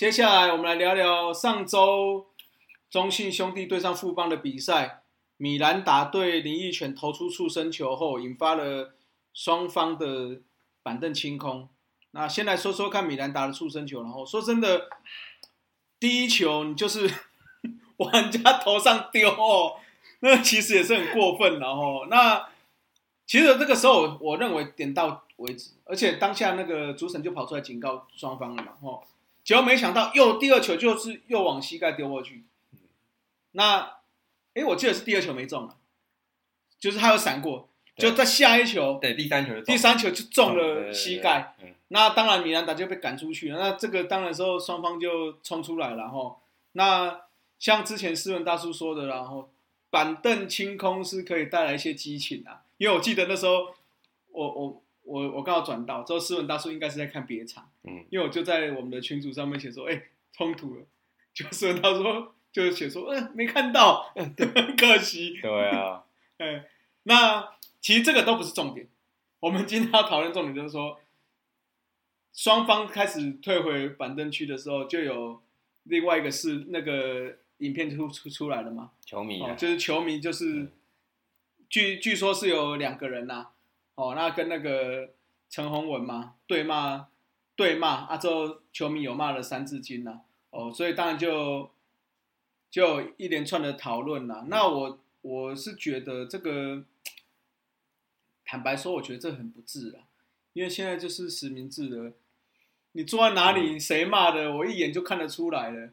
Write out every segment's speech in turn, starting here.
接下来我们来聊聊上周中信兄弟对上富邦的比赛。米兰达对林奕泉投出触身球后，引发了双方的板凳清空。那先来说说看米兰达的触身球，然后说真的，第一球你就是 往人家头上丢哦，那其实也是很过分，然后那其实这个时候我认为点到为止，而且当下那个主审就跑出来警告双方了嘛，吼，结果没想到又第二球就是又往膝盖丢过去，那。哎，我记得是第二球没中了，就是他有闪过，就在下一球，对，第三球，第三球就中了膝盖。那当然米兰达就被赶出去了。那这个当然时候双方就冲出来然后。那像之前斯文大叔说的，然后板凳清空是可以带来一些激情啊。因为我记得那时候我我我我刚好转到之后，斯文大叔应该是在看别场，嗯，因为我就在我们的群组上面写说，哎，冲突了，就斯文他说。就是写说，嗯，没看到，很可惜。对啊，哎，那其实这个都不是重点。我们今天要讨论重点就是说，双方开始退回板凳区的时候，就有另外一个是那个影片出出出来了嘛？球迷，就是球迷，就是据据说是有两个人呐，哦，那跟那个陈宏文嘛对骂对骂啊，之后球迷有骂了三字经呐，哦，所以当然就。就一连串的讨论啦，那我我是觉得这个，坦白说，我觉得这很不智啊，因为现在就是实名制的，你坐在哪里，谁骂的，我一眼就看得出来了，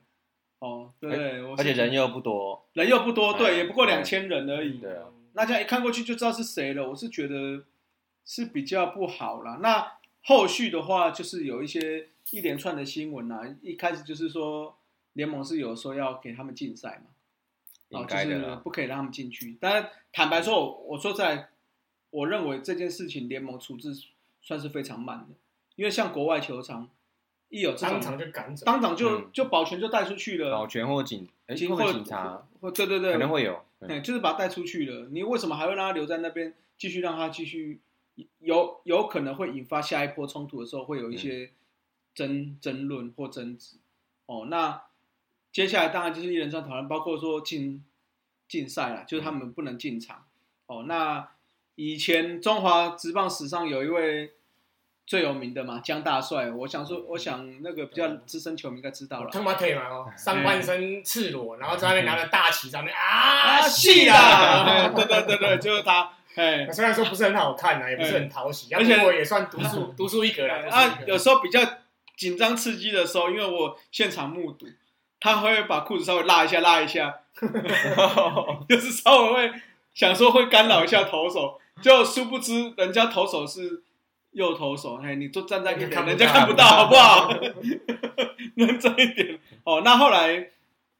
哦，对对？而且人又不多，人又不多，对，也不过两千人而已，对啊，那这样一看过去就知道是谁了，我是觉得是比较不好啦。那后续的话，就是有一些一连串的新闻啊，一开始就是说。联盟是有说要给他们禁赛嘛？哦，就是不可以让他们进去。但是坦白说，我我说在，我认为这件事情联盟处置算是非常慢的，因为像国外球场一有当场就赶走，当场就就保全就带出去了，保全或警，或警察，或对对对，可能会有，对，就是把他带出去了。你为什么还会让他留在那边，继续让他继续有有可能会引发下一波冲突的时候，会有一些争争论或争执？哦，那。接下来当然就是一人串讨论，包括说禁禁赛了，就是他们不能进场。哦，那以前中华职棒史上有一位最有名的嘛，江大帅。我想说，我想那个比较资深球迷应该知道了。他妈腿嘛哦，上半身赤裸，然后在那边拿着大旗，上面啊，戏啊！对对对对，就是他。哎，虽然说不是很好看啊，也不是很讨喜，而且我也算独树 独树一格了。啊，有时候比较紧张刺激的时候，因为我现场目睹。他会把裤子稍微拉一下，拉一下，就是稍微会想说会干扰一下投手，就殊不知人家投手是右投手，哎，你就站在一边，人家看不到，好不好？认真一点哦。那后来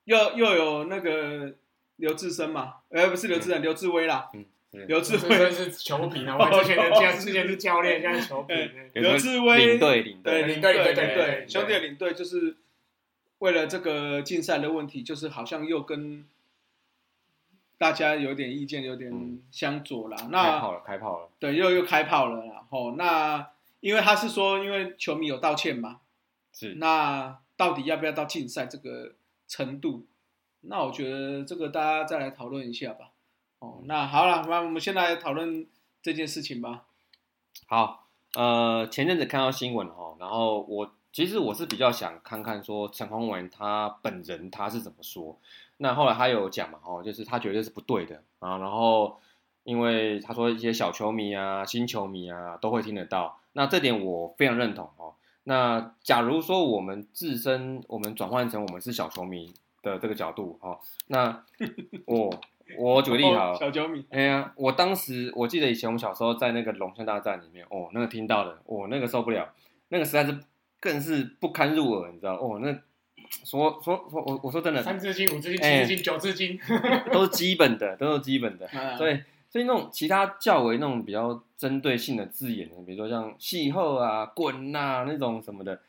又又有那个刘志生嘛，呃，不是刘志生，刘志威啦，刘志威是球评啊，我之前的之前是教练，现在球评。刘志威领队，领队，领队，领队，兄弟的领队就是。为了这个竞赛的问题，就是好像又跟大家有点意见，有点相左啦。那开炮了，开炮了。对，又又开炮了。然后那因为他是说，因为球迷有道歉嘛，是。那到底要不要到竞赛这个程度？那我觉得这个大家再来讨论一下吧。哦，那好了，那我们先来讨论这件事情吧。好，呃，前阵子看到新闻哦，然后我。其实我是比较想看看说陈宏文他本人他是怎么说。那后来他有讲嘛，哦，就是他觉得是不对的啊。然后因为他说一些小球迷啊、新球迷啊都会听得到，那这点我非常认同哦。那假如说我们自身我们转换成我们是小球迷的这个角度哦，那 我我举个例好，小九米，哎呀，我当时我记得以前我们小时候在那个龙象大战里面哦，那个听到的，哦那个受不了，那个实在是。更是不堪入耳，你知道哦？那说说说，我我说真的，三字经、五字经、七字经、九字经，都是基本的，都是基本的。对，所以那种其他较为那种比较针对性的字眼，比如说像气候啊、滚呐那种什么的，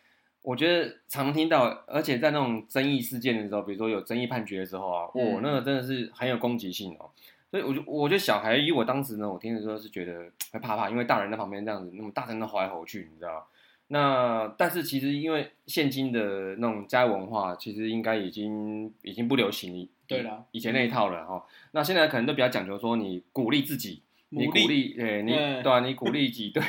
我觉得常听到，而且在那种争议事件的时候，比如说有争议判决的时候啊，哦，那个真的是很有攻击性哦。所以我就我觉得小孩，以我当时呢，我听的时候是觉得会怕怕，因为大人在旁边这样子那么大声的吼来吼去，你知道。那但是其实因为现今的那种家文化，其实应该已经已经不流行对了，以前那一套了哈。那现在可能都比较讲究说，你鼓励自己，你鼓励，对你嗯对啊，你鼓励己对，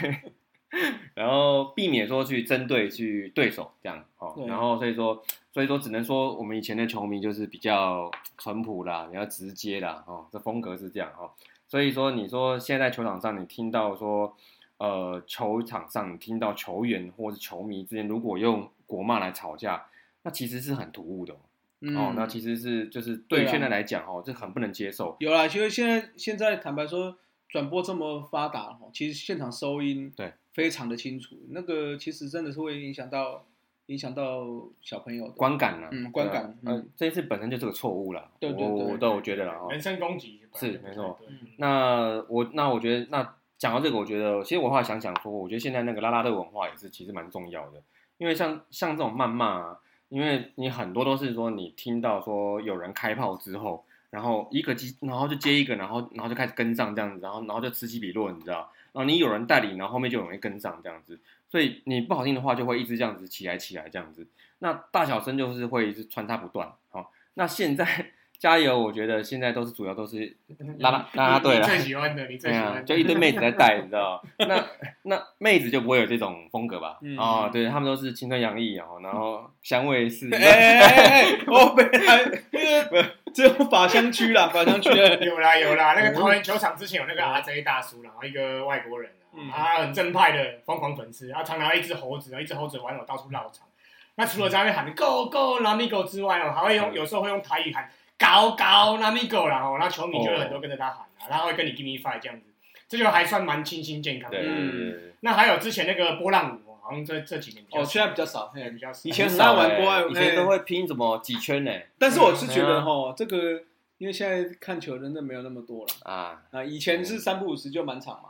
然后避免说去针对去对手这样哦。然后所以说所以说只能说我们以前的球迷就是比较淳朴啦，比较直接啦，哦，这风格是这样哦。所以说你说现在球场上你听到说。呃，球场上你听到球员或是球迷之间如果用国骂来吵架，那其实是很突兀的哦。嗯哦，那其实是就是对现在来讲哦，这很不能接受。有啦，其实现在现在坦白说，转播这么发达哦，其实现场收音对非常的清楚，那个其实真的是会影响到影响到小朋友的观感呢、嗯观感嗯这一次本身就是个错误了，对对对我我都有觉得了哦。人身攻击是没错。嗯那我那我觉得那讲到这个，我觉得其实我后来想想说，我觉得现在那个拉拉队文化也是其实蛮重要的，因为像像这种谩骂啊，因为你很多都是说你听到说有人开炮之后，然后一个接，然后就接一个，然后然后就开始跟上这样子，然后然后就此起彼落，你知道，然后你有人带领，然后后面就容易跟上这样子，所以你不好听的话就会一直这样子起来起来这样子，那大小声就是会一直穿插不断，好、那现在加油，我觉得现在都是主要都是啦啦啦啦队了你最喜欢的，你最喜欢的，就一堆妹子在带，你知道？那 那妹子就不会有这种风格吧？嗯哦，对他们都是青春洋溢，哦然后香味是，哎哎哎哎，我本来那个只有法香区啦，法香区，有啦有啦，那个桃园球场之前有那个 RJ 大叔，然后一个外国人啊，很正派的疯狂粉丝，他常拿一只猴子，一只猴子玩偶到处绕场。那除了在那边喊 “Go Go Lamigo” 之外哦，还会用有时候会用台语喊 “Go Go Lamigo” 啦哦，然后球迷就有很多跟着他喊啊，然后会跟你 Give me five 这样子，这就还算蛮清新健康的。对。嗯那还有之前那个波浪舞哦，好像这这几年比较哦，少现在比较少，嘿对比较少。以前很很爱玩少欸国外以前都嘿会拼什么几圈呢？但是我是觉嗯得哈，这个因为现在看球真的没有那么多了。啊，啊，以前是三不五十就满场嘛，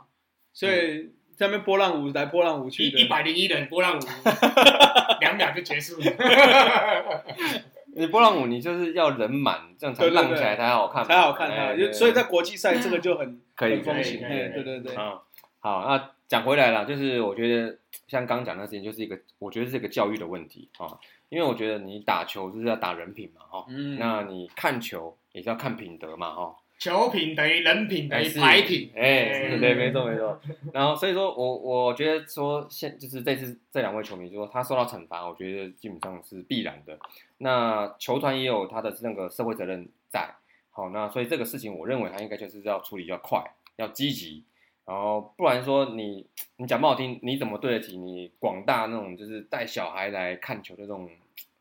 所以在那边波浪舞来波浪舞一去的，一百零一人波浪舞，两秒就结束了。你波浪舞你就是要人满，这样才对对对浪起来才好看嘛，才好看它，哎对所以在国际赛这个就很 可以很风行，可以可以嘿对对对，啊，好，那讲回来了，就是我觉得像刚讲的事情，就是一个我觉得是一个教育的问题啊，因为我觉得你打球就是要打人品嘛，哈，嗯，那你看球也是要看品德嘛，哈。球品等于人品等于是牌品，哎，对，没错没错。然后所以说我我觉得说现就是这次这两位球迷就说他受到惩罚，我觉得基本上是必然的。那球团也有他的那个社会责任在，好，那所以这个事情我认为他应该就是要处理要快，要积极，然后不然说你你讲不好听，你怎么对得起你广大那种就是带小孩来看球的这种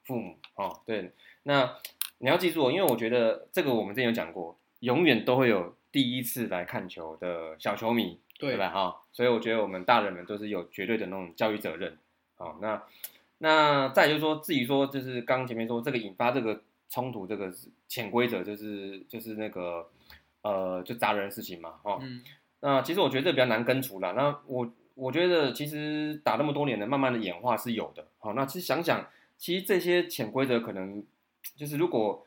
父母哦？对，那你要记住哦，因为我觉得这个我们之前有讲过，永远都会有第一次来看球的小球迷，对对吧？哈，所以我觉得我们大人们都是有绝对的那种教育责任。好，那那再就是说，至于说就是刚刚前面说这个引发这个冲突，这个是潜规则，就是就是那个呃，就砸人的事情嘛，哦，嗯，那其实我觉得这比较难根除了。那我我觉得其实打那么多年的，慢慢的演化是有的。好，那其实想想，其实这些潜规则可能就是如果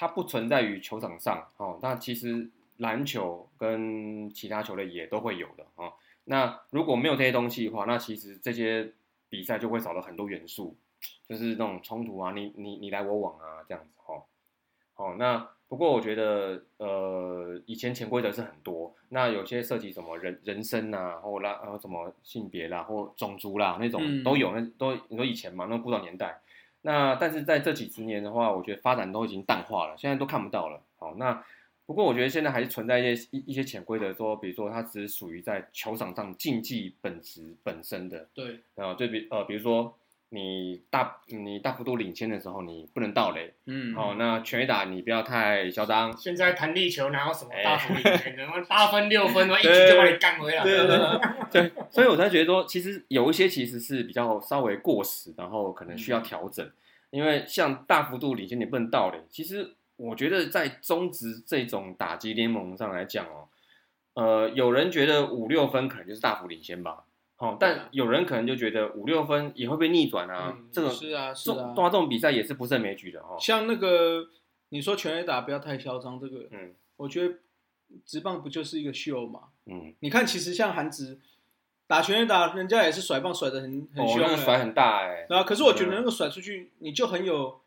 它不存在于球场上，哦，那其实篮球跟其他球类也都会有的哦。那如果没有这些东西的话，那其实这些比赛就会少了很多元素，就是那种冲突啊，你你你来我往啊这样子哦。哦，那不过我觉得，呃，以前潜规则是很多，那有些涉及什么人人生啊，或啦，呃，什么性别啦，或种族啦那种嗯都有，那都你说以前嘛，那古早年代，那但是在这几十年的话，我觉得发展都已经淡化了，现在都看不到了。好，那不过我觉得现在还是存在一些一一些潜规则，说比如说它只是属于在球场上竞技本质本身的，对，啊，就比呃比如说你大你大幅度领先的时候，你不能倒垒。嗯，哦，那全垒打你不要太嚣张。现在弹力球哪有什么哎大幅领先的？八分六分，一局就把你干回来。对对对，所以我才觉得说，其实有一些其实是比较稍微过时，然后可能需要调整。因为像大幅度领先你不能倒垒，其实我觉得在中职这种打击联盟上来讲哦，呃，有人觉得五六分可能就是大幅领先吧，哦，但有人可能就觉得五六分也会被逆转啊，嗯这个是啊是种对，啊，这种比赛也是不胜枚举的哦。像那个你说全垒打不要太嚣张，这个嗯我觉得直棒不就是一个秀嘛？嗯，你看，其实像韩直，打全垒打人家也是甩棒甩的很很哦，凶、欸，那个甩很大哎、然后可是我觉得那个甩出去，你就很有，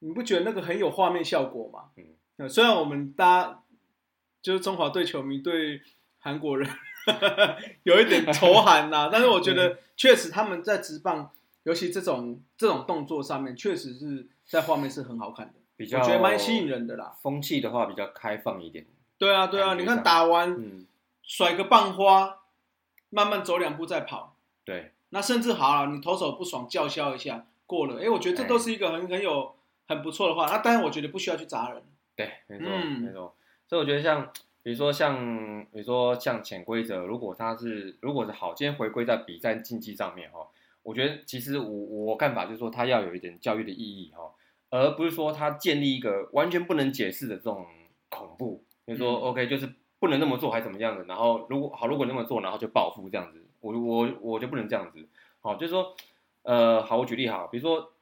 你不觉得那个很有画面效果吗？嗯呃，虽然我们大家就是中华队球迷对韩国人 有一点仇韩呐、但是我觉得确实他们在直棒，尤其这种这种动作上面，确实是在画面是很好看的，比较我觉得蛮吸引人的啦。风气的话比较开放一点，对啊，对啊，你看打完嗯，甩个棒花，慢慢走两步再跑，对，那甚至好了，你投手不爽叫嚣一下过了，哎，我觉得这都是一个很很有很不错的话。那当然，我觉得不需要去砸人。对，没错，嗯。没错。所以我觉得像，比如说像，比如说像潜规则，如果它是如果是好，今天回归在比赛竞技上面哈，我觉得其实我我看法就是说，它要有一点教育的意义哈，而不是说它建立一个完全不能解释的这种恐怖，就是说、嗯 OK 就是不能那么做还怎么样的，然后如果好如果那么做，然后就报复这样子，我我我就不能这样子，好，就是说，呃，好，我举例哈，比如说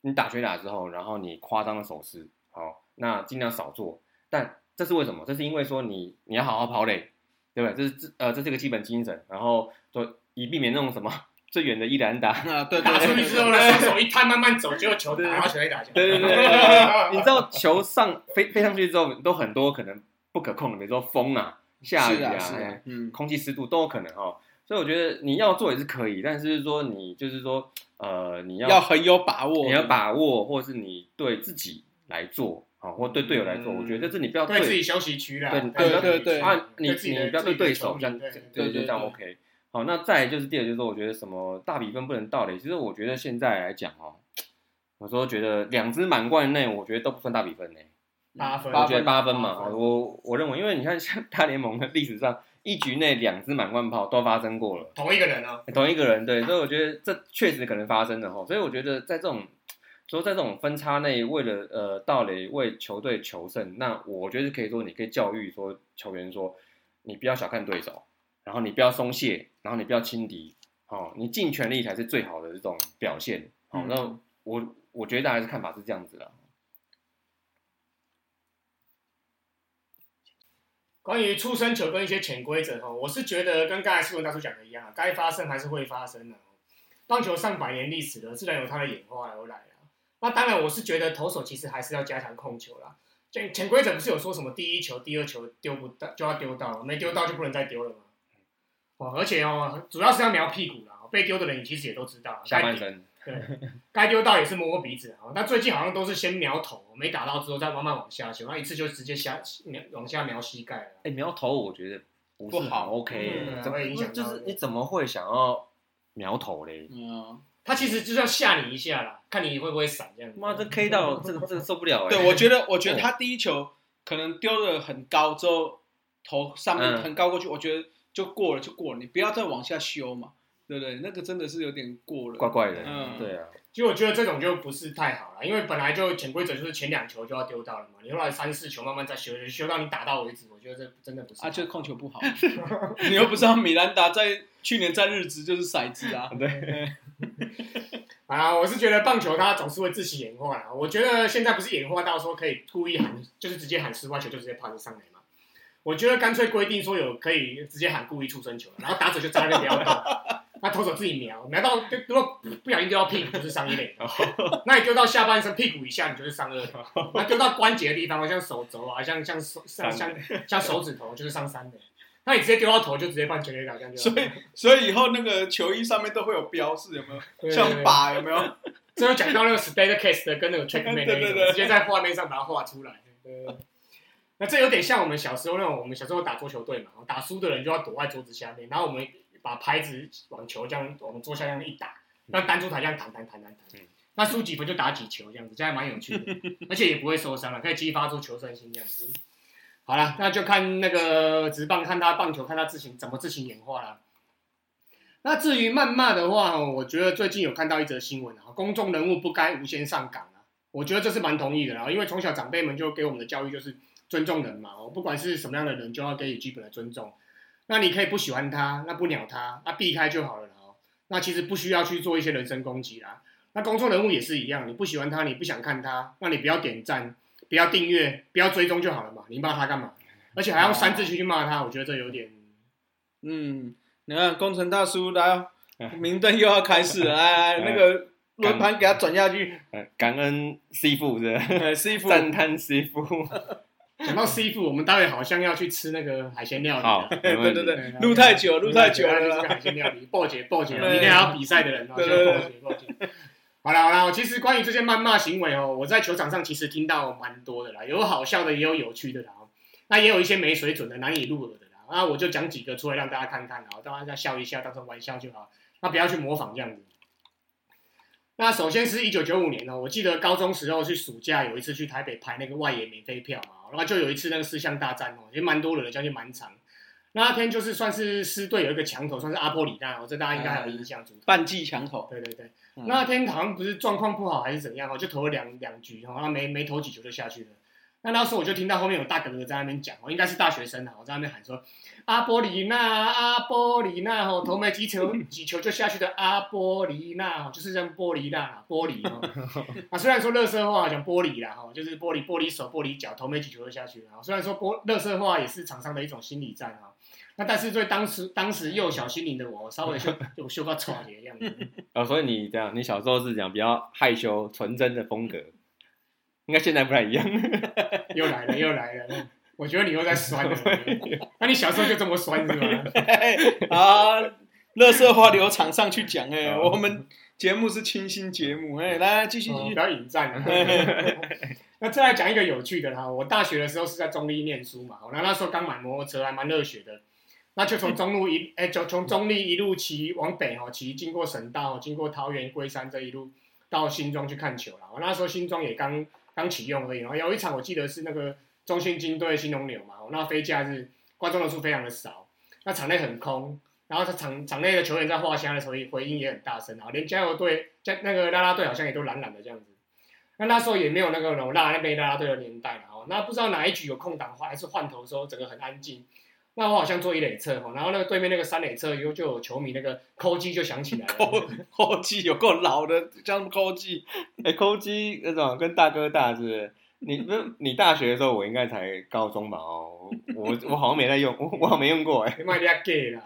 你打拳打之后，然后你夸张的手势，好，那尽量少做。但这是为什么？这是因为说你你要好好跑垒，对不对？这是这呃这是个基本精神，然后就以避免那种什么最远的伊兰打。啊，对对打出去之后呢，双手一摊，慢慢走，结果球对打到球一打球。对对对对对，你知道 球上飞飞上去之后，都很多可能不可控的，比如说风啊、下雨是啊嗯，空气湿度都有可能哦。所以我觉得你要做也是可以，但是说你就是说呃你要要很有把握，你要把握，或是你对自己来做，好，或对队友来做，嗯我觉得这是你不要对自己休息区啦，对对对对啊，你你不要对对手这样，对对这样 OK。好，那再就是第二，就是说我觉得什么大比分不能倒垒，其实我觉得现在来讲哦，我说觉得两支满贯内，我觉得都不算大比分呢。八分，我觉得八分嘛，分我我认为，因为你看像大联盟的历史上，一局内两支满贯炮都发生过了。同一个人哦，同一个人，对，所以我觉得这确实可能发生的哈，所以我觉得在这种说在这种分差内，为了呃盗垒为球队求胜，那我觉得可以说你可以教育说球员说，你不要小看对手，然后你不要松懈，然后你不要轻敌，哦，你尽全力才是最好的这种表现，好、嗯那我我觉得大家是看法是这样子的，关于出生球跟一些潜规则哈，我是觉得跟刚才斯文大叔讲的一样啊，该发生还是会发生的。棒球上百年历史了，自然有它的演化而来啊。那当然，我是觉得投手其实还是要加强控球啦。潜潜规则不是有说什么第一球、第二球丢不到就要丢到，没丢到就不能再丢了吗？哦，而且哦，主要是要瞄屁股啦。被丢的人你其实也都知道，下半身，对，该丢到也是摸摸鼻子啊。那最近好像都是先瞄头，没打到之后再慢慢往下球，那一次就直接下瞄往下瞄膝盖了。哎，瞄头我觉得不是好 OK，嗯怎么会影响就是你怎么会想要瞄头嘞？嗯，他其实就是要吓你一下啦，看你会不会闪这样子。妈，这 K 到这个这个受不了哎！对，我觉得我觉得他第一球可能丢的很高之后，头上面嗯。很高过去，我觉得就过了就过了，你不要再往下修嘛，对不对？那个真的是有点过了，怪怪的，嗯。对啊，其实我觉得这种就不是太好了，因为本来就潜规则就是前两球就要丢到了嘛，你后来三四球慢慢再修，修到你打到为止，我觉得这真的不是。啊，就是控球不好，你又不知道米兰达在去年在日职就是骰子啊，对，啊，我是觉得棒球它总是会自行演化啦。我觉得现在不是演化到说可以故意喊，就是直接喊失外球就直接 pass 上来嘛。我觉得干脆规定说有可以直接喊故意出生球，然后打者就在那 那投手自己瞄，瞄到如果不小心丢到屁股就是上一垒，那你丢到下半身屁股以下你就是上二垒，那丢到关节的地方，像手肘啊，像像手像像像手指头就是上三垒。那你直接丢到头就直接办全垒打，这样就好所以所以以后那个球衣上面都会有标示，有没有？对像靶有没有？这就讲到那个 state case 的跟那个 checkmate 那一种，对对对直接在画面上把它画出来。对那这有点像我们小时候那种，我们小时候打桌球队嘛，打输的人就要躲在桌子下面，然后我们把拍子往球这样往桌下这样一打，让弹珠台这样弹弹弹弹弹嗯。那输几分就打几球这样子，这样蛮有趣的，而且也不会受伤了，可以激发出求胜心这样子。好了，那就看那个直棒，看他棒球，看他自行怎么自行演化了。那至于谩骂的话，我觉得最近有看到一则新闻啊，公众人物不该无限上岗啊，我觉得这是蛮同意的啦，因为从小长辈们就给我们的教育就是尊重人嘛，哦，不管是什么样的人，就要给予基本的尊重。那你可以不喜欢他，那不鸟他，那避开就好了啦。那其实不需要去做一些人身攻击啦。那公众人物也是一样，你不喜欢他，你不想看他，那你不要点赞，不要订阅，不要追踪就好了嘛。你骂他干嘛？而且还用三字经去骂他，我觉得这有点嗯，你看工程大叔来哦，明灯又要开始了，来 来，那个轮盘给他转下去，呃感恩师傅是吧哎师傅，赞叹师傅。讲到 C 傅，我们待会好像要去吃那个海鲜料理好了。，对对对，录太久，录太久了，海鲜料理，报姐报姐，对明天还要比赛的人先报姐报姐。好了好了，其实关于这些谩骂行为哦，我在球场上其实听到蛮多的啦，有好笑的，也有有趣的啦。那也有一些没水准的、难以入耳的啦。那我就讲几个出来让大家看看啦，大家笑一笑，当成玩笑就好。那不要去模仿这样子。那首先是一九九五年哦，我记得高中时候去暑假有一次去台北拍那个外野免费票嘛，然后就有一次那个四项大战哦，也蛮多人的，将近蛮长。那天就是算是师队有一个强头，算是阿波里纳哦，这大家应该还有印象。主半季墙头，对对对，嗯那天好像不是状况不好还是怎样哦，就投了两两局哦，然后没没投几球就下去了。那那时候我就听到后面有大哥哥在那边讲哦，应该是大学生啊，我在那边喊说阿波里纳阿波里纳哦，投没几球几球就下去的阿波里纳哦，就是这样玻璃啦玻璃哦。啊，虽然说乐色话讲玻璃啦哈，就是玻璃玻璃手玻璃脚，投没几球就下去了。虽然说玻乐色话也是场上的一种心理战啊，那但是对当时当时幼小心灵的我，稍微就 就修个错的样子。哦，所以你这样，你小时候是讲比较害羞、纯真的风格，应该现在不太一样。又来了，又来了。我觉得你又在酸了。那你小时候就这么酸是吗？啊，乐色话流场上去讲，哎，哦我们节目是清新节目，哎，来继续继续哦不，要引战啊。那再来讲一个有趣的啦。我大学的时候是在中立念书嘛，那那时候刚买摩托车，还蛮热血的。那就从中路一，哎、就从中立一路骑往北哦，骑经过省道，经过桃园、龟山这一路到新庄去看球啦。我那时候新庄也刚刚启用而已，然后有一场我记得是那个中信金对新龙牛嘛，那非假日观众人数非常的少，那场内很空，然后他场场内的球员在画虾的时候回音也很大声啊，连加油队加那个啦啦队好像也都懒懒的这样子。那那时候也没有那个老辣那边啦啦队的年代了哦，那不知道哪一局有空档话还是换头的时候，整个很安静。那我好像做一垒侧哦，然后那个对面那个三垒侧又就有球迷那个扣机就响起来了，扣扣机有够老的，叫什么扣机？哎，抠机那种跟大哥大是不是？你不是你大学的时候，我应该才高中吧？哦，我我好像没在用，我我好像没用过哎。卖人家 gay 啦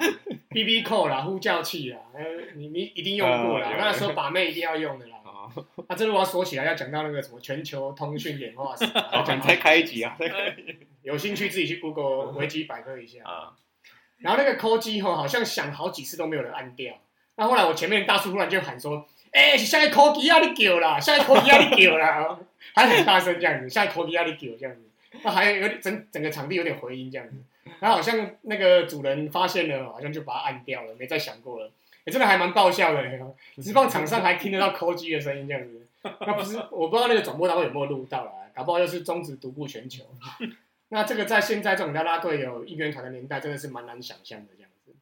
，B B 扣啦，呼叫器啦，呃，你你一定用过啦那时候把妹一定要用的啦。啊，那这如果要说起来，要讲到那个什么全球通讯演化史，我们再开一集啊，再开有兴趣自己去 Google 维基百科一下。啊，然后那个扣机吼，好像响好几次都没有人按掉。那后来我前面大叔突然就喊说：“哎、下一扣机啊，你叫啦，下一扣机啊，你叫啦！” 还很大声这样子，下一扣机啊，你叫这样子。那还有有点整整个场地有点回音这样子。然后好像那个主人发现了，好像就把它按掉了，没再响过了。也真的还蛮爆笑的，直棒场上还听得到扣机的声音这样子。那不是我不知道那个转播单位有没有录到啦，搞不好又是终止独步全球。那这个在现在这种拉拉队有应援团的年代，真的是蛮难想象的这样子。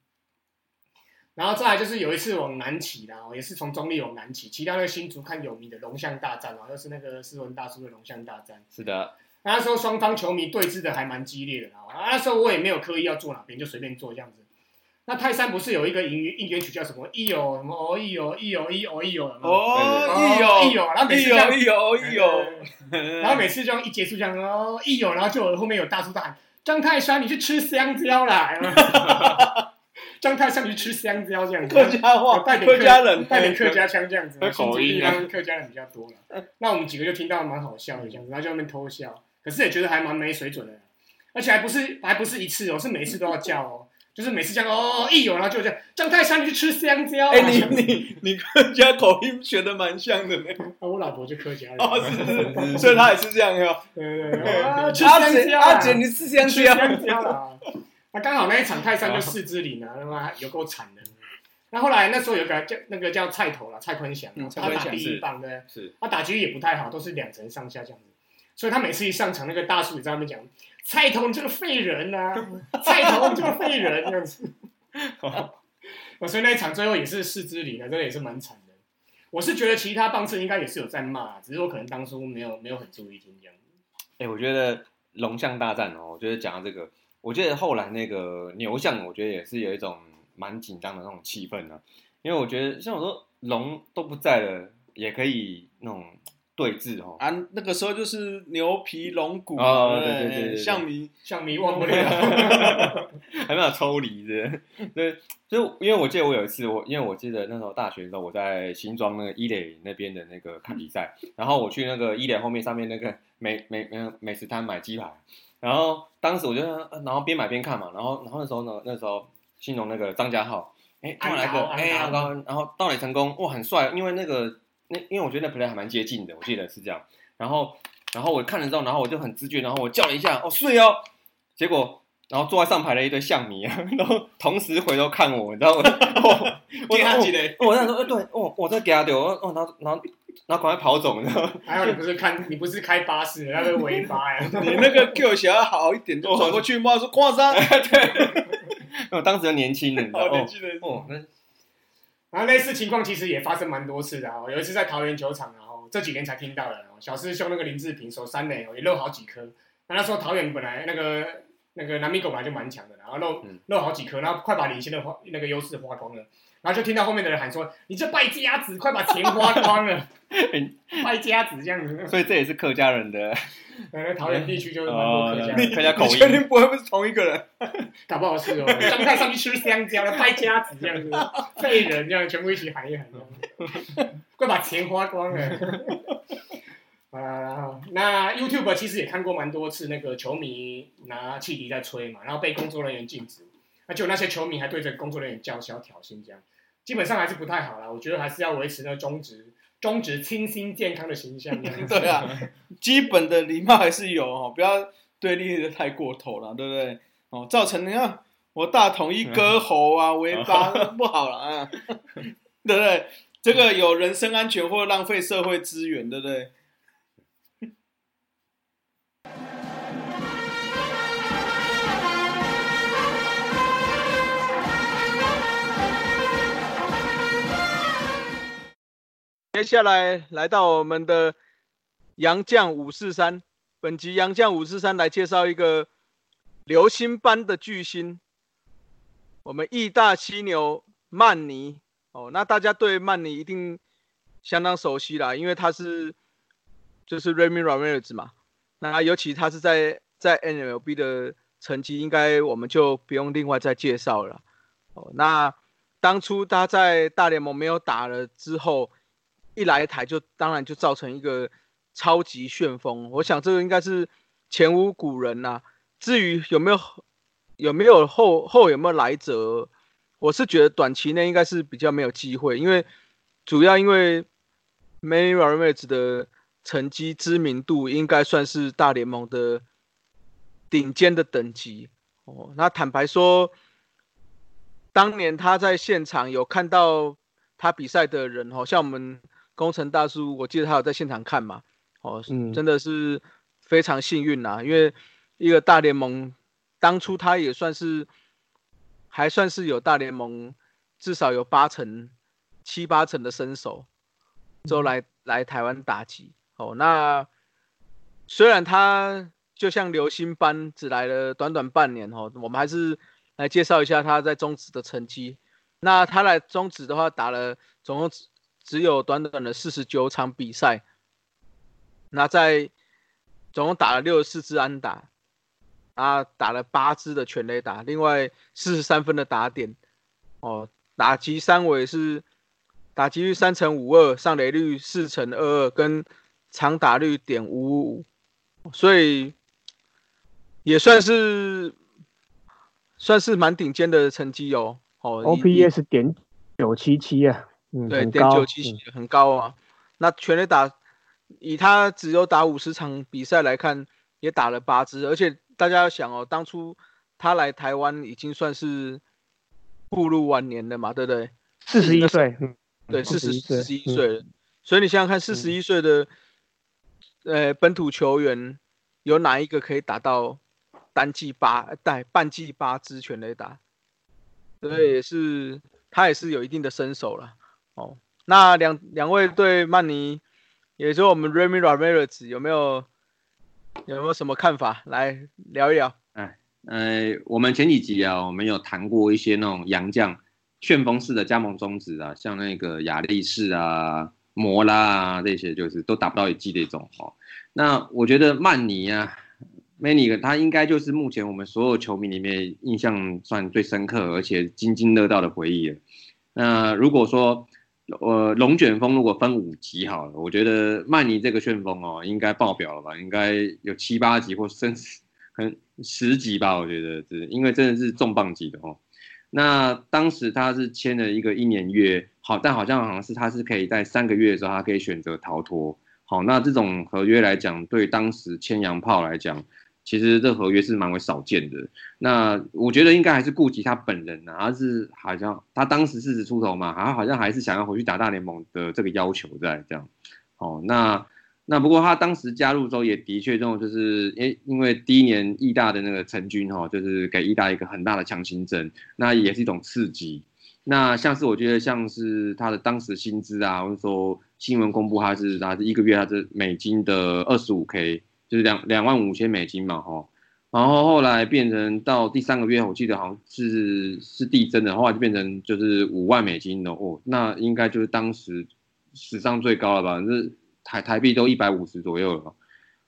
然后再来就是有一次往南骑啦，也是从中立往南骑，骑到那个新竹看有名的龙象大战哦，又是那个斯文大叔的龙象大战。是的，那时候双方球迷对峙的还蛮激烈的啦，啊那时候我也没有刻意要坐哪边，就随便坐这样子。那泰山不是有一个应援应援曲叫什么？一有什么哦一有一有一哦一有哦，一一有一有，然后每一次这样一有一有，然后每次这样一结束这样哦，一有，然后就有后面有大叔大喊：“张泰山，你去吃香蕉啦！” 张泰山，你去吃香蕉这样子。客家话，带点客家人，带点客家腔这样子，口音啊客家人比较多了。那我们几个就听到蛮好笑的这样子，然后就在那边偷笑，可是也觉得还蛮没水准的，而且还不是还不是一次哦，是每次都要叫哦，就是每次这样哦，一有然后就这样，张泰山你去吃香蕉啊。哎，你你你客家口音学的蛮像的呢，啊我老婆就客家人，哦，是是是，所以他也是这样哟。对对对，啊吃香蕉啊阿姐，你吃香吃蕉？香蕉啦。那刚好那一场泰山就四支零啊，他妈有够惨的。那后来那时候有个叫那个叫蔡头了，蔡坤祥他打第一棒的，是他打击也不太好，都是两成上下这样子。所以他每次一上场，那个大叔也在那边讲：“蔡头，你这个废人啊！蔡头，你这个废人！”这样子。所以那一场最后也是四支零啊，真的也是蛮惨的。我是觉得其他棒次应该也是有在骂，只是我可能当初没有没有很注意听这样子。哎、我觉得龙象大战哦，我觉得讲到这个，我觉得后来那个牛象，我觉得也是有一种蛮紧张的那种气氛呢、因为我觉得像我说龙都不在了，也可以那种对峙哦。啊，那个时候就是牛皮龙骨哦对对对？对对象迷像迷忘不了。还没有抽离的，对，就因为我记得我有一次，我因为我记得那时候大学的时候，我在新庄那个一垒那边的那个看比赛，然后我去那个一垒后面上面那个美美美美食摊买鸡排，然后当时我就呃然后边买边看嘛，然后然后那时候呢，那时候新农那个张家浩，哎，突然来个哎安高，然后盗垒成功，哇，很帅，因为那个那因为我觉得那 play 还蛮接近的，我记得是这样，然后然后我看了之后，然后我就很直觉，然后我叫了一下，哦，睡哦，结果。然后坐在上排的一堆象迷啊，然后同时回头看我，你知道吗？我 我给他几我嘞？我那时候，呃对，哦，我在给他丢，哦，然后然后然后赶快跑走，你知道吗？还好你不是看，你不是开巴士，那个尾巴呀。你那个 Q 想要好一点，就转过去骂说夸张，对，我当时就年轻人，你知道好年吗？轻人哦，那然后类似情况其实也发生蛮多次的哦。有一次在桃园球场，然后这几年才听到的哦，小师兄那个林志平手三垒哦，也漏好几颗。那那时候桃园本来那个那个南米狗本来就蛮强的，然后漏嗯漏好几颗，然后快把领先的花那个优势花光了。然后就听到后面的人喊说：“你这败家子，快把钱花光了！” 败家子这样子，所以这也是客家人的呃，桃园地区就是蛮多客家客家口音你确定不会不是同一个人？搞不好是哦。张太上去吃香蕉了，败家子这样子，废人这样全部一起喊一喊，快把钱花光了。啊，那 YouTube 其实也看过蛮多次，那个球迷拿汽笛在吹嘛，然后被工作人员禁止，而且那些球迷还对着工作人员叫嚣挑衅，这样基本上还是不太好啦。我觉得还是要维持那个中职中职清新健康的形象。对啊，基本的礼貌还是有哦，不要对立的太过头了，对不对？哦，造成你看我大统一割喉啊、围八不好了啊，对不对？这个有人身安全或浪费社会资源，对不对？接下来来到我们的杨将五四三，本集杨将五四三来介绍一个流星般的巨星，我们义大犀牛曼尼哦。那大家对曼尼一定相当熟悉啦，因为他是就是 Remy Ramirez 嘛。那尤其他是在在 NLB 的成绩，应该我们就不用另外再介绍了。哦，那当初他在大联盟没有打了之后。一来台就当然就造成一个超级旋风，我想这个应该是前无古人呐、至于有没有有没有后后有没有来者，我是觉得短期内应该是比较没有机会，因为主要因为 Manny Ramirez 的成绩知名度应该算是大联盟的顶尖的等级哦。那坦白说，当年他在现场有看到他比赛的人，好像我们。工程大叔，我记得他有在现场看嘛，哦，嗯真的是非常幸运呐、因为一个大联盟，当初他也算是还算是有大联盟至少有八成七八成的身手，之后来来台湾打击，哦，那虽然他就像流星般只来了短短半年哦，我们还是来介绍一下他在中职的成绩。那他来中职的话，打了总共只只有短短的四十九场比赛，那在总共打了六十四支安打，啊，打了八支的全垒打，另外四十三分的打点，哦，打击三围是打击率三乘五二，上垒率四乘二二，跟长打率点五五五，所以也算是算是蛮顶尖的成绩哦。哦，OPS 点九七七啊，嗯，对，点九七嗯很高啊。那全垒打，以他只有打五十场比赛来看，也打了八支，而且大家要想哦，当初他来台湾已经算是步入晚年了嘛，对不对？四十一岁，嗯，对，四十41四十一嗯岁了，所以你想想看，四十一岁的呃本土球员，有哪一个可以打到单季八带半季八支全垒打？所以也是他也是有一定的身手了。哦，那两两位对曼尼，也就是我们 Remy Ramirez 有没有有没有什么看法？来聊一聊。哎呃，我们前几集啊，我们有谈过一些那种洋将旋风式的加盟中职啊，像那个亚力士啊，摩拉啊这些，就是都达不到一季这种哦。那我觉得曼尼啊。Many 他应该就是目前我们所有球迷里面印象算最深刻，而且津津乐道的回忆了。那如果说，呃，龙卷风如果分五级好了，我觉得曼尼这个旋风哦，应该爆表了吧？应该有七八级或甚至可能十级吧？我觉得是，因为真的是重磅级的哦。那当时他是签了一个一年约，好，但好像好像是他是可以在三个月的时候，他可以选择逃脱。好，那这种合约来讲，对当时签洋炮来讲。其实这合约是蛮为少见的。那我觉得应该还是顾及他本人呢，他是好像他当时四十出头嘛，好像好像还是想要回去打大联盟的这个要求在这样。哦，那那不过他当时加入之后也的确这种就是，因，因为第一年义大的那个成军哈，就是给义大一个很大的强心针，那也是一种刺激。那像是我觉得像是他的当时薪资啊，或者说新闻公布他是他是一个月他是美金的二十五 K。就是两两万五千美金嘛，哈，然后后来变成到第三个月，我记得好像是是递增的，后来就变成就是五万美金的哦，那应该就是当时史上最高了吧？是台台币都一百五十左右了。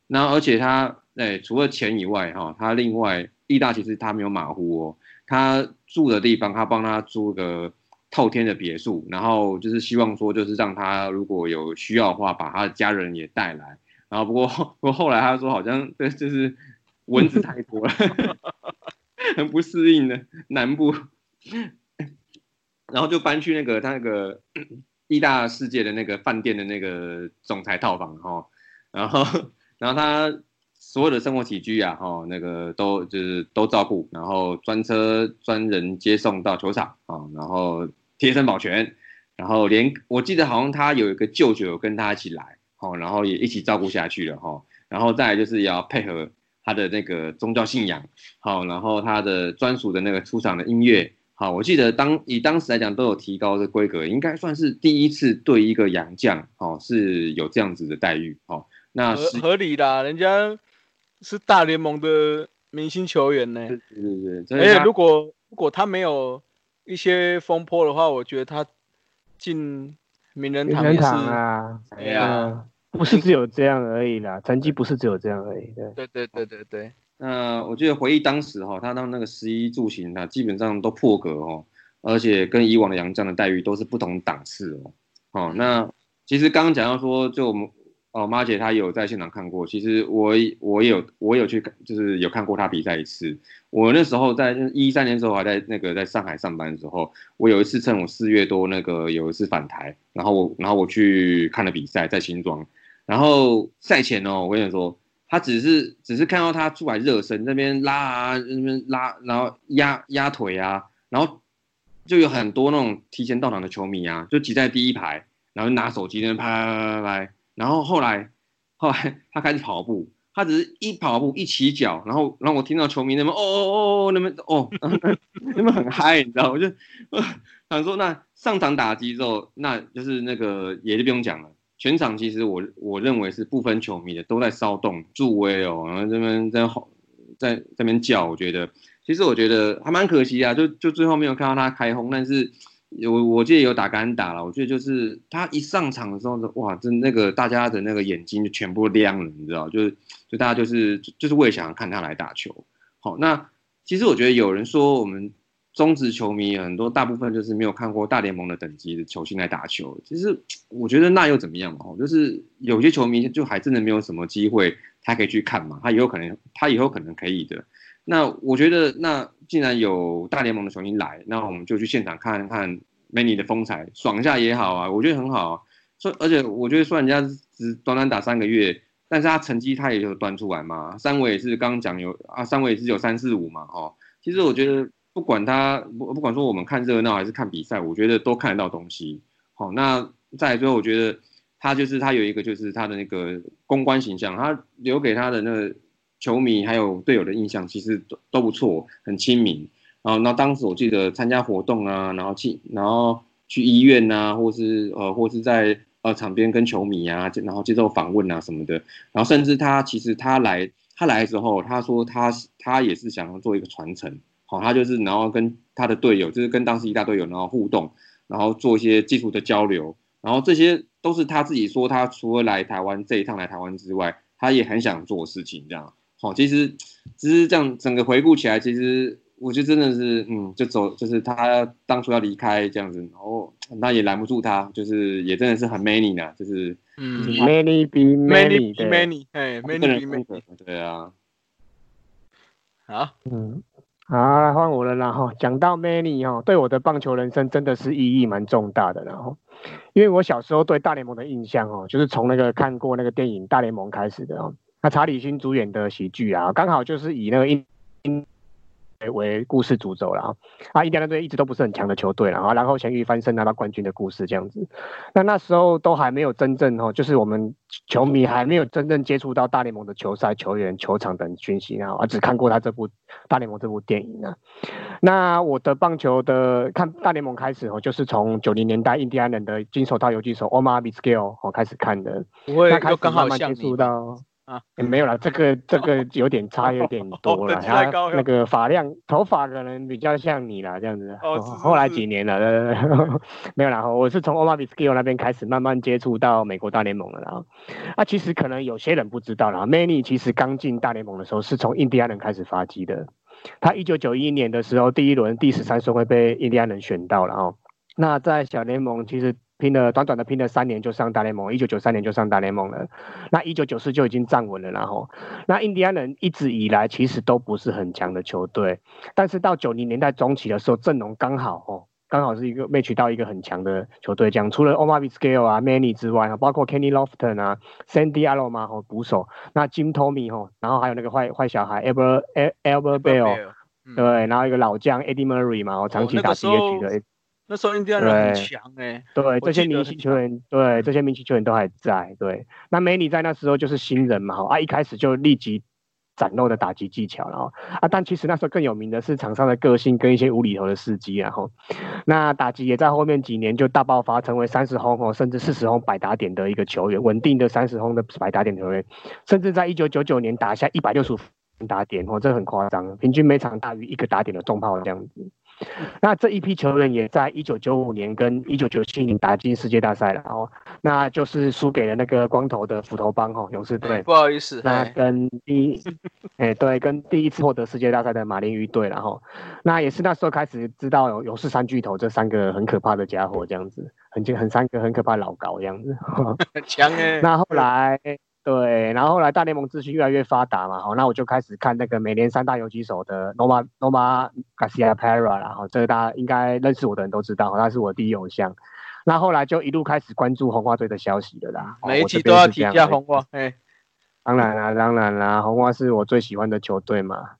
那而且他哎，除了钱以外，哈，他另外意大其实他没有马虎哦，他住的地方他帮他租个透天的别墅，然后就是希望说就是让他如果有需要的话，把他的家人也带来。然后不过不过后来他说好像对就是蚊子太多了，很不适应的南部，然后就搬去那个他那个 意大世界的那个饭店的那个总裁套房哈，然后然后他所有的生活起居啊哈那个都就是都照顾，然后专车专人接送到球场啊，然后贴身保全，然后连我记得好像他有一个舅舅跟他一起来。好，然后也一起照顾下去了哈，然后再来就是要配合他的那个宗教信仰，好，然后他的专属的那个出场的音乐，好，我记得当以当时来讲都有提高的规格，应该算是第一次对一个洋将，哦，是有这样子的待遇，哦，那合合理的，人家是大联盟的明星球员呢，对对对，而且如果如果他没有一些风波的话，我觉得他进。名人堂啊，对呀，不是只有这样而已啦，成绩不是只有这样而已。对对对对对对。那我记得回忆当时哈，他当那个十一住行啊，基本上都破格哦，而且跟以往的杨将的待遇都是不同档次哦。哦，那其实刚刚讲到说，就我们。哦，妈姐她有在现场看过，其实我我有我有去，就是有看过她比赛一次。我那时候在一三年时候还在那个在上海上班的时候，我有一次趁我四月多那个有一次返台，然后我然后我去看了比赛，在新庄。然后赛前哦，我跟你说，他只是只是看到他出来热身，那边拉啊那边拉，然后压压腿啊，然后就有很多那种提前到场的球迷啊，就挤在第一排，然后拿手机那边拍拍拍拍。然后后来，后来 他开始跑步，他只是一跑步一起脚，然后然后我听到球迷那边哦哦哦哦那边哦 那边很嗨，你知道，我就 想说那上场打击之后，那就是那个也就不用讲了，全场其实我我认为是不分球迷的都在骚动助威哦，然后这边在吼在这边叫，我觉得其实我觉得还蛮可惜啊，就就最后没有看到他开轰，但是。我我记得有打干打了，我觉得就是他一上场的时候，哇，真那个大家的那个眼睛就全部亮了，你知道，就是就大家就是就是为想要看他来打球。好，那其实我觉得有人说我们中职球迷很多大部分就是没有看过大联盟的等级的球星来打球。其实我觉得那又怎么样嘛？就是有些球迷就还真的没有什么机会，他可以去看嘛，他以后可能他以后可能可以的。那我觉得，那既然有大联盟的球星来，那我们就去现场看看 Many 的风采，爽一下也好啊。我觉得很好啊，所而且我觉得虽然人家只短短打三个月，但是他成绩他也有端出来嘛。三位也是刚刚讲有啊，三位也是有三四五嘛，哦。其实我觉得不管他不不管说我们看热闹还是看比赛，我觉得都看得到东西。好，那再最后我觉得他就是他有一个就是他的那个公关形象，他留给他的那个。球迷还有队友的印象其实都都不错，很亲民。然后那当时我记得参加活动啊，然后去然后去医院啊，或是呃或是在呃场边跟球迷啊，然后接受访问啊什么的。然后甚至他其实他来他来的时候，他说他他也是想要做一个传承，好，他就是然后跟他的队友，就是跟当时一大队友然后互动，然后做一些技术的交流。然后这些都是他自己说，他除了来台湾这一趟来台湾之外，他也很想做事情这样。好，其实只是这样整个回顾起来，其实我觉得真的是，嗯，就走，就是他当初要离开这样子，然后那也拦不住他，就是也真的是很 many 呢，就是嗯 many be，many many be 对 many，哎，many be many，格，对啊，好，嗯，好，来换我了啦哈。讲到 Many 哈，对我的棒球人生真的是意义蛮重大的然后，因为我小时候对大联盟的印象哦，就是从那个看过那个电影《大联盟》开始的哦。那查理勋主演的喜剧啊，刚好就是以那个印为为故事主轴了啊。啊，印第安人队一直都不是很强的球队了啊，然后咸鱼翻身拿到冠军的故事这样子。那那时候都还没有真正哦，就是我们球迷还没有真正接触到大联盟的球赛、球员、球场等讯息啊，啊只看过他这部大联盟这部电影啊。那我的棒球的看大联盟开始哦，就是从九零年代印第安人的金手套游击手 Omar Vizquel 哦开始看的。不会那开刚好慢慢接触到啊也没有啦，这个这个 有点差，有点多了。那个发量、头发可能比较像你啦，这样子。哦后来几年了，对对对，没有啦。我是从 Omar Vizquel 那边开始慢慢接触到美国大联盟了啦。啊，其实可能有些人不知道啦，Manny 其实刚进大联盟的时候是从印第安人开始发迹的。他一九九一年的时候，第一轮第十三顺位被印第安人选到了哦。那在小联盟其实拼了短短的拼了三年就上大联盟，一九九三年就上大联盟了。那一九九四就已经站稳了，然后那印第安人一直以来其实都不是很强的球队，但是到九零年代中期的时候，阵容刚好哦。刚好是一个 match 到一个很强的球队，这样除了 Omar Vizquel 啊、Manny 之外，包括 Kenny Lofton 啊、Sandy Alomar 和捕手，那 Jim Tomey 哦，然后还有那个坏坏小孩 Albert Albert Bell，嗯，对，然后一个老将 Eddie Murray 嘛，哦，长期打那个时 DH 的，候那时候印第安人很强哎，对，这些明星球员，对这些明星球员都还在。对，那梅里在那时候就是新人嘛，哈啊，一开始就立即展露的打击技巧，然后啊，但其实那时候更有名的是场上的个性跟一些无厘头的事迹，然后那打击也在后面几年就大爆发，成为三十轰哦，甚至四十轰百打点的一个球员，稳定的三十轰的百打点球员，甚至在一九九九年打下一百六十五打点哦，这很夸张，平均每场大于一个打点的重炮这样子。那这一批球员也在一九九五年跟一九九七年打进世界大赛了，哦，那就是输给了那个光头的斧头帮哦，勇士队。不好意思，那哎跟第一，哎、对，跟第一次获得世界大赛的马林鱼队，然后那也是那时候开始知道有勇士三巨头这三个很可怕的家伙，这样子，很很三个很可怕老高这样子。很强哎，那后来对，然后后来大联盟资讯越来越发达嘛，好，那我就开始看那个美联三大游击手的 Noma Noma Garcia Parra 然后这个大家应该认识我的人都知道，他是我第一偶像。那后来就一路开始关注红花队的消息了啦，哦每一我这边集都要提一下红花，哎，当然啦，当然啦，红花是我最喜欢的球队嘛。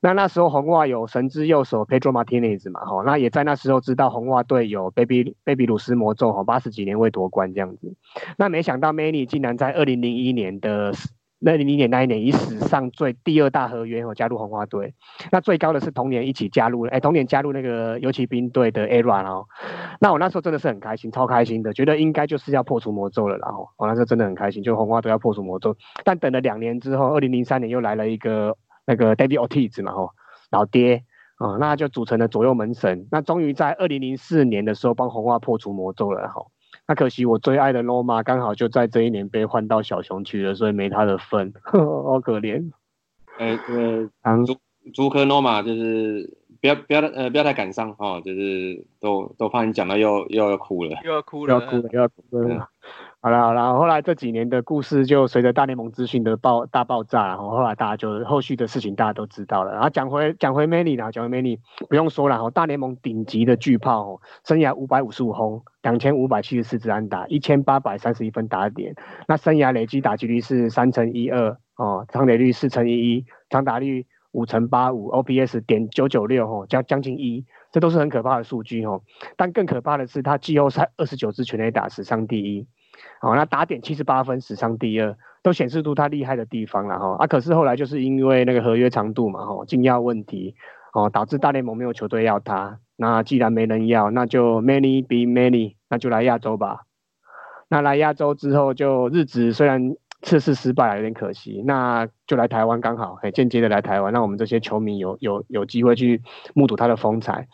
那那时候红袜有神之右手 Pedro Martinez 嘛，吼，那也在那时候知道红袜队有贝比贝比鲁斯魔咒，吼，八十几年未夺冠这样子。那没想到 Manny 竟然在二零零一年的二零零年那一年以史上最第二大合约哦加入红袜队，那最高的是同年一起加入，哎，同年加入那个游骑兵队的 Era 哦。那我那时候真的是很开心，超开心的，觉得应该就是要破除魔咒了，然后我那时候真的很开心，就红袜队要破除魔咒。但等了两年之后，二零零三年又来了一个那个 David Ortiz 嘛，吼，老爹。哦，那就组成了左右门神。那终于在二零零四年的时候帮红袜破除魔咒了，吼。那可惜我最爱的 Loma 刚好就在这一年被换到小熊去了，所以没他的份，好可怜。呃，这个当朱朱科诺玛就是不要不要呃不要太感伤哦，就是都都怕你讲到又又要哭了。又要哭了，又要哭了，又要哭了。好了好了，后来这几年的故事就随着大联盟资讯的爆大爆炸，然后后来大家就后续的事情大家都知道了。然后讲回讲回 Many 啦，讲回 Many 不用说了，哦，大联盟顶级的巨炮哦，生涯五百五十五轰，两千五百七十四支安打，一千八百三十一分打点，那生涯累积打击率是三乘一二哦，长垒率四乘一一，长打率五乘八五，OPS 点九九六哦，将将近一，这都是很可怕的数据哦。但更可怕的是，他季后赛二十九支全垒打史上第一。好、那打点七十八分，史上第二，都显示出他厉害的地方了哈。啊，可是后来就是因为那个合约长度嘛，哈，禁药问题，哦，导致大联盟没有球队要他。那既然没人要，那就 many be many，那就来亚洲吧。那来亚洲之后，就日子虽然次次失败，有点可惜，那就来台湾刚好，很间接的来台湾，让我们这些球迷有有有机会去目睹他的风采。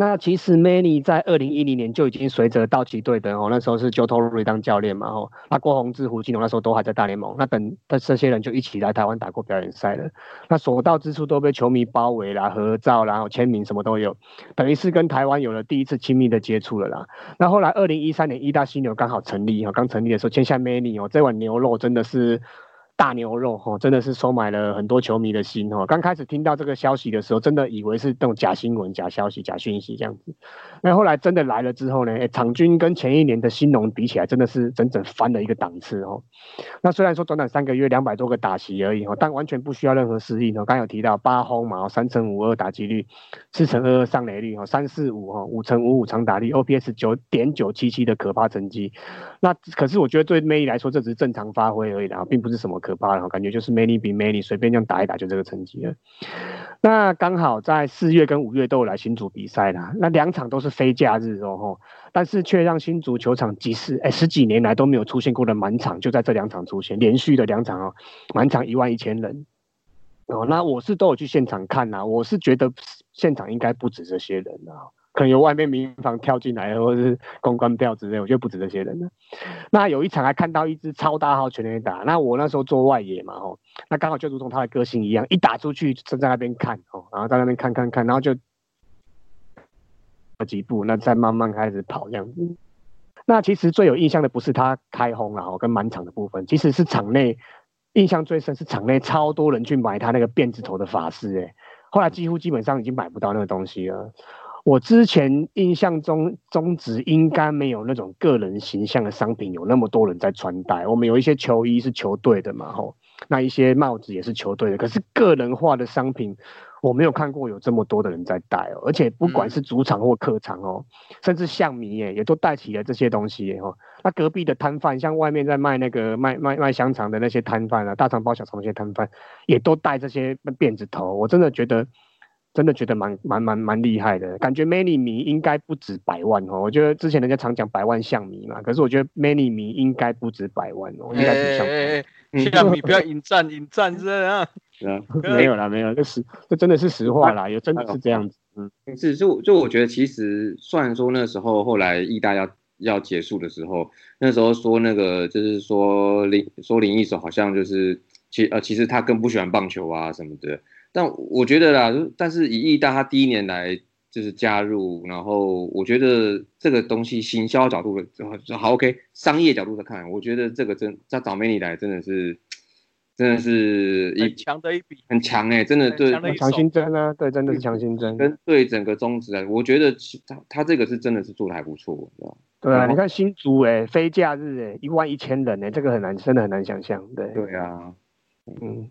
那其实 Many 在二零一零年就已经随着道奇队的哦，那时候是 Joe Torre 当教练嘛哦，那郭宏志、胡金龙那时候都还在大联盟，那等那这些人就一起来台湾打过表演赛了。那所到之处都被球迷包围啦、合照、然后签名什么都有，等于是跟台湾有了第一次亲密的接触了啦。那后来二零一三年一大犀牛刚好成立哦，刚成立的时候签下 Many 哦，这碗牛肉真的是。大牛肉哈，真的是收买了很多球迷的心哦。刚开始听到这个消息的时候，真的以为是那种假新闻、假消息、假讯息这样子。那后来真的来了之后呢，场均跟前一年的新农比起来，真的是整整翻了一个档次哦。那虽然说短短三个月两百多个打席而已哦，但完全不需要任何适应哦。刚有提到八轰嘛，三乘五二打击率，四乘二二上垒率哦，三四五哈，五乘五五长打率，OPS 九点九七七的可怕成绩。那可是我觉得对 May 来说，这只是正常发挥而已啦，并不是什么。可怕了，感觉就是 many 比 many，随便这样打一打就这个成绩了。那刚好在四月跟五月都有来新竹比赛啦，那两场都是非假日哦吼，但是却让新竹球场几十哎十几年来都没有出现过的满场，就在这两场出现，连续的两场哦，满场一万一千人哦。那我是都有去现场看啦，我是觉得现场应该不止这些人啊。可能有外面民房跳进来，或者是公关票之类，我觉得不止这些人呢。那有一场还看到一支超大号全垒打，那我那时候做外野嘛，吼，那刚好就如同他的个性一样，一打出去就在那边看，哦，然后在那边看看看，然后就几步，那再慢慢开始跑这样子。那其实最有印象的不是他开轰了，哦，跟满场的部分，其实是场内印象最深是场内超多人去买他那个辫子头的法师，哎，后来几乎基本上已经买不到那个东西了。我之前印象中，中职应该没有那种个人形象的商品有那么多人在穿戴。我们有一些球衣是球队的嘛，吼，那一些帽子也是球队的。可是个人化的商品，我没有看过有这么多的人在戴哦。而且不管是主场或客场哦，甚至象迷耶也都戴起了这些东西耶，吼。那隔壁的摊贩，像外面在卖那个卖卖卖香肠的那些摊贩啊，大肠包小肠那些摊贩，也都戴这些辫子头。我真的觉得。真的觉得蛮蛮蛮蛮厉害的，感觉 Many 迷应该不止百万哦。我觉得之前人家常讲百万象迷嘛，可是我觉得 Many 迷应该不止百万哦，应该是象象迷不要引战引战这样。啊，没有啦，没有，这是这真的是实话啦，有真的是这样子。嗯，是就就我觉得其实虽然说那时候后来意大要要结束的时候，那时候说那个就是说林说林一手好像就是其呃其实他更不喜欢棒球啊什么的。但我觉得啦，但是以易大他第一年来就是加入，然后我觉得这个东西行销角度的好 OK，商业角度的看，我觉得这个真他找美女来真的是真的是很强的一笔，很强哎，真的对强心针啊，对，真的是强心针，跟对整个宗旨啊，我觉得他他这个是真的是做的还不错，知道对啊，你看新竹哎，非假日哎，一万一千人哎，这个很难，真的很难想象，对。对啊，嗯。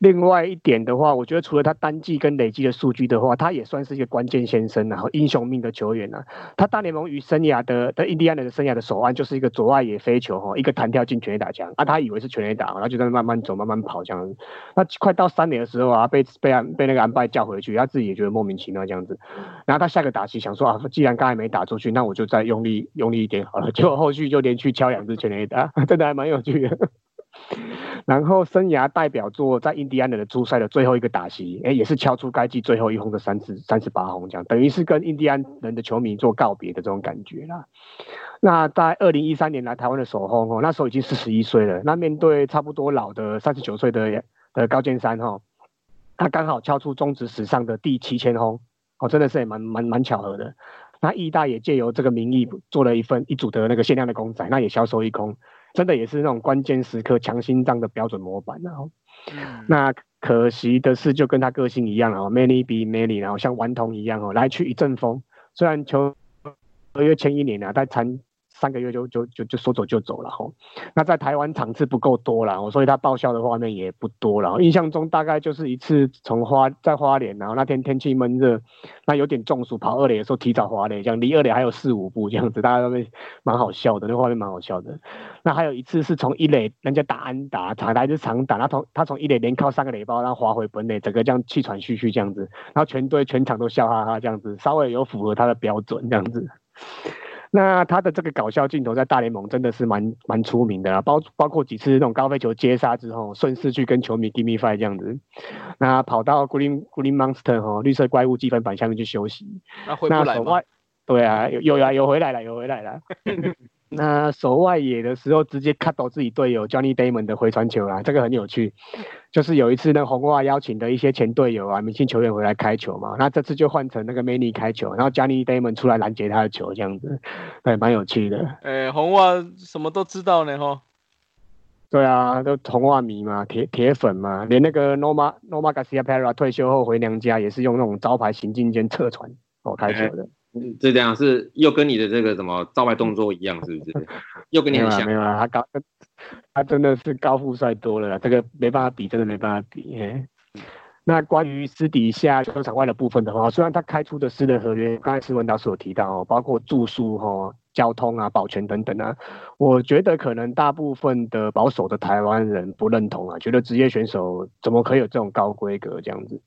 另外一点的话，我觉得除了他单季跟累计的数据的话，他也算是一个关键先生，然后英雄命的球员啊。他大联盟与生涯的的印第安人的生涯的首案就是一个左外野飞球哈，一个弹跳进全垒打墙啊，他以为是全垒打，然后就在那慢慢走，慢慢跑这样子。那快到三垒的时候啊，被被安被那个安拜叫回去，他自己也觉得莫名其妙这样子。然后他下个打击想说啊，既然刚才没打出去，那我就再用力用力一点好了。结果后续就连续敲两支全垒打，真的还蛮有趣的。然后生涯代表作在印第安人的初赛的最后一个打席，哎，也是敲出该季最后一轰的三次三十八轰，这样等于是跟印第安人的球迷做告别的这种感觉啦。那在二零一三年来台湾的首轰哦，那时候已经四十一岁了。那面对差不多老的三十九岁的的高建山哈，他刚好敲出中职史上的第七千轰，哦，真的是也蛮蛮蛮巧合的。那义大也借由这个名义做了一份一组的那个限量的公仔，那也销售一空。真的也是那种关键时刻强心脏的标准模板，然后，那可惜的是，就跟他个性一样啊，many be many，然后像顽童一样哦，来去一阵风，虽然球合约签一年啊，但参。三个月就就就就说走就走了哈，那在台湾场次不够多了，所以他报销的画面也不多了。印象中大概就是一次从花在花莲，然后那天天气闷热，那有点中暑，跑二垒的时候提早滑垒，这样离二垒还有四五步这样子，大家都会蛮好笑的，那画面蛮好笑的。那还有一次是从一垒人家打安打，场台是长打，他从他从一垒连靠三个垒包，然后滑回本垒，整个这样气喘吁吁这样子，然后全队全场都笑哈哈这样子，稍微有符合他的标准这样子。那他的这个搞笑镜头在大联盟真的是蛮蛮出名的啦，包包括几次那种高飞球接杀之后，顺势去跟球迷 give me five 这样子，那跑到 Green Green Monster 哈绿色怪物积分板下面去休息。那回不来吗？对啊，有有啊，有回来了，有回来了。那守外野的时候，直接 cut 到自己队友 Johnny Damon 的回传球啦，这个很有趣。就是有一次那红袜邀请的一些前队友啊、明星球员回来开球嘛，那这次就换成那个 Manny 开球，然后 Johnny Damon 出来拦截他的球，这样子，对，蛮有趣的。哎，红袜什么都知道呢吼。对啊，都红袜迷嘛，铁铁粉嘛，连那个 Norma Norma Garcia Parra 退休后回娘家，也是用那种招牌行进间侧传哦开球的。嗯这这样是又跟你的这个什么招牌动作一样，是不是？又跟你很像没有啦没。有啦，他高，他真的是高富帅多了啦，这个没办法比，真的没办法比。嘿那关于私底下球场外的部分的话，虽然他开出的私人合约，刚才施文导是有提到哦，包括住宿哦、交通啊、保全等等啊，我觉得可能大部分的保守的台湾人不认同啊，觉得职业选手怎么可以有这种高规格这样子。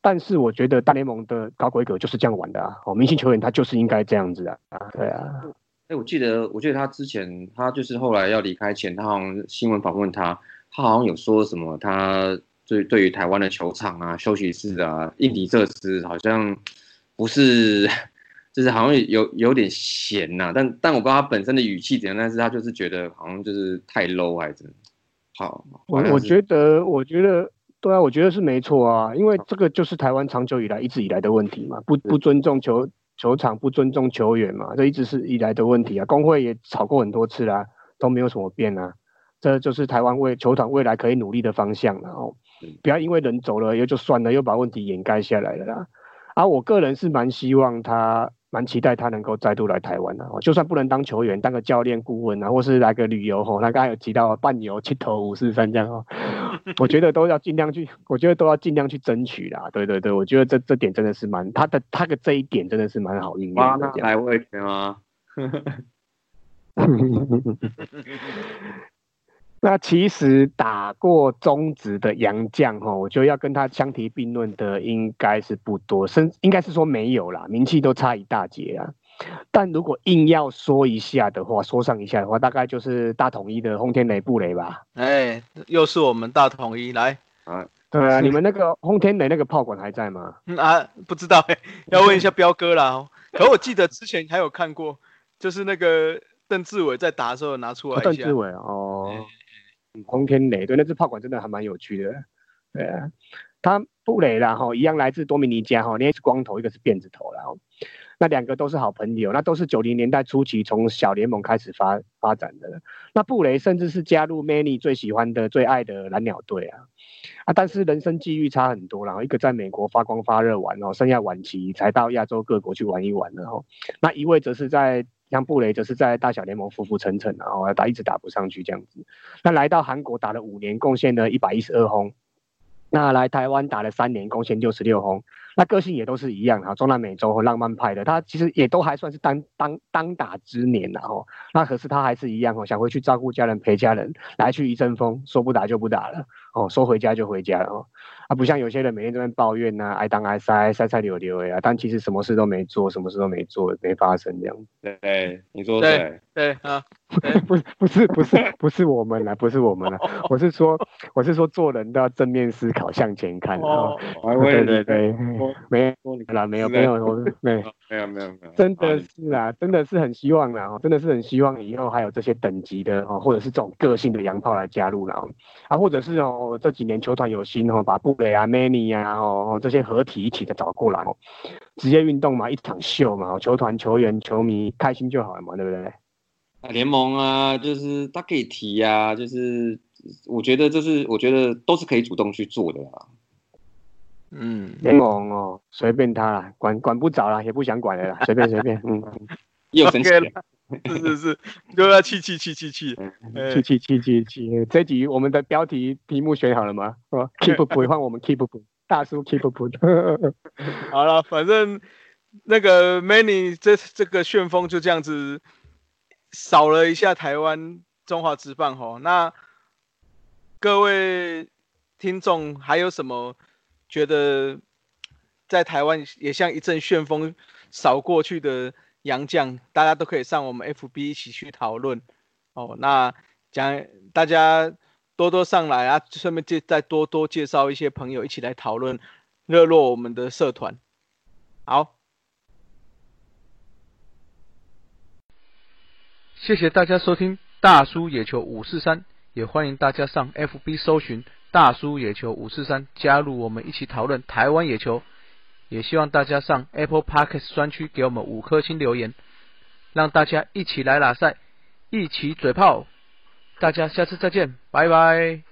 但是我觉得大联盟的高规格就是这样玩的啊，哦，明星球员他就是应该这样子啊，啊，对啊，哎，我记得，我记得他之前，他就是后来要离开前，他好像新闻访问他，他好像有说什么，他对对于台湾的球场啊、休息室啊、硬体设施，好像不是，就是好像有有点闲呐、但但我不知道他本身的语气怎样，但是他就是觉得好像就是太 low 还是好，我我觉得，我觉得，对啊，我觉得是没错啊，因为这个就是台湾长久以来一直以来的问题嘛，不不尊重球球场，不尊重球员嘛，这一直是以来的问题啊。工会也吵过很多次啦，都没有什么变啊。这就是台湾为球团未来可以努力的方向了哦嗯，不要因为人走了又就算了，又把问题掩盖下来了啦。啊，我个人是蛮希望他，蛮期待他能够再度来台湾的、哦，就算不能当球员，当个教练顾问啊，或是来个旅游吼、他刚才有提到半游、七头五四三这样哦，我觉得都要尽量去，我觉得都要尽量去争取啦。对对对，我觉得这这点真的是蛮他的他的这一点真的是蛮好运的这样。那来我也觉吗？那其实打过中职的洋将哈，我觉得要跟他相提并论的应该是不多，甚应该是说没有啦，名气都差一大截啊。但如果硬要说一下的话，说上一下的话，大概就是大统一的轰天雷布雷吧。哎，又是我们大统一来啊对啊，你们那个轰天雷那个炮管还在吗？嗯啊，不知道哎，要问一下彪哥啦哦。可我记得之前还有看过，就是那个邓志伟在打的时候拿出来一下哦邓志。伟哦，轰天雷，对，那只炮管真的还蛮有趣的。对啊，他布雷啦哈，一样来自多米尼加哈，一个是光头，一个是辫子头啦。那两个都是好朋友，那都是九零年代初期从小联盟开始发发展的。那布雷甚至是加入 Many 最喜欢的、最爱的蓝鸟队啊啊！但是人生际遇差很多，然后一个在美国发光发热玩哦，剩下晚期才到亚洲各国去玩一玩然后那一位则是在像布雷则是在大小联盟浮浮沉沉，然后打一直打不上去这样子。那来到韩国打了五年，贡献了一百一十二轰。那来台湾打了三年，贡献六十六轰。那个性也都是一样哈，中南美洲和浪漫派的，他其实也都还算是当当当打之年然后，那可是他还是一样哦，想回去照顾家人，陪家人，来去一阵风，说不打就不打了哦，说回家就回家了哦，啊，不像有些人每天在那抱怨呐、爱当爱塞，塞塞溜溜呀，但其实什么事都没做，什么事都没做，没发生这样。对，你说对对，啊，不是不是不是不是我们啦，不是我们啦，我是说我是说做人都要正面思考，向前看啊。哦，对对对我，没有说你啦，没有是没有，我 没有。没有没有没有，真的是啦，真的是很希望啦，哦真的是很希望以后还有这些等级的哦，或者是这种个性的洋炮来加入啦，哦啊，或者是哦这几年球团有心哦，把布雷啊、Many 啊哦哦这些合体一起的找过来哦，职业运动嘛，一场秀嘛，哦球团、球员、球迷开心就好了嘛，对不对？啊联盟啊，就是他可以提呀、就是我觉得这是我觉得都是可以主动去做的啦。嗯，联盟哦，随便他啦，管管不着啦，也不想管了啦，随便随便，嗯，又生气 OK 了是是是，就要气气气气气，哎气气气气气，这集我们的标题题目选好了吗？哦，keep up 换我们 keep up，大叔 keep up。好了，反正那个 Many 这这个旋风就这样子扫了一下台湾中华职棒吼。那各位听众还有什么觉得在台湾也像一阵旋风扫过去的洋将，大家都可以上我们 FB 一起去讨论哦。那讲大家多多上来啊，顺便介再多多介绍一些朋友一起来讨论，热络我们的社团。好，谢谢大家收听大叔野球五四三，也欢迎大家上 FB 搜寻大叔野球五四三，加入我们一起讨论台湾野球。也希望大家上 Apple Podcast 专区给我们五颗星留言，让大家一起来拉赛，一起嘴炮。大家下次再见，拜拜。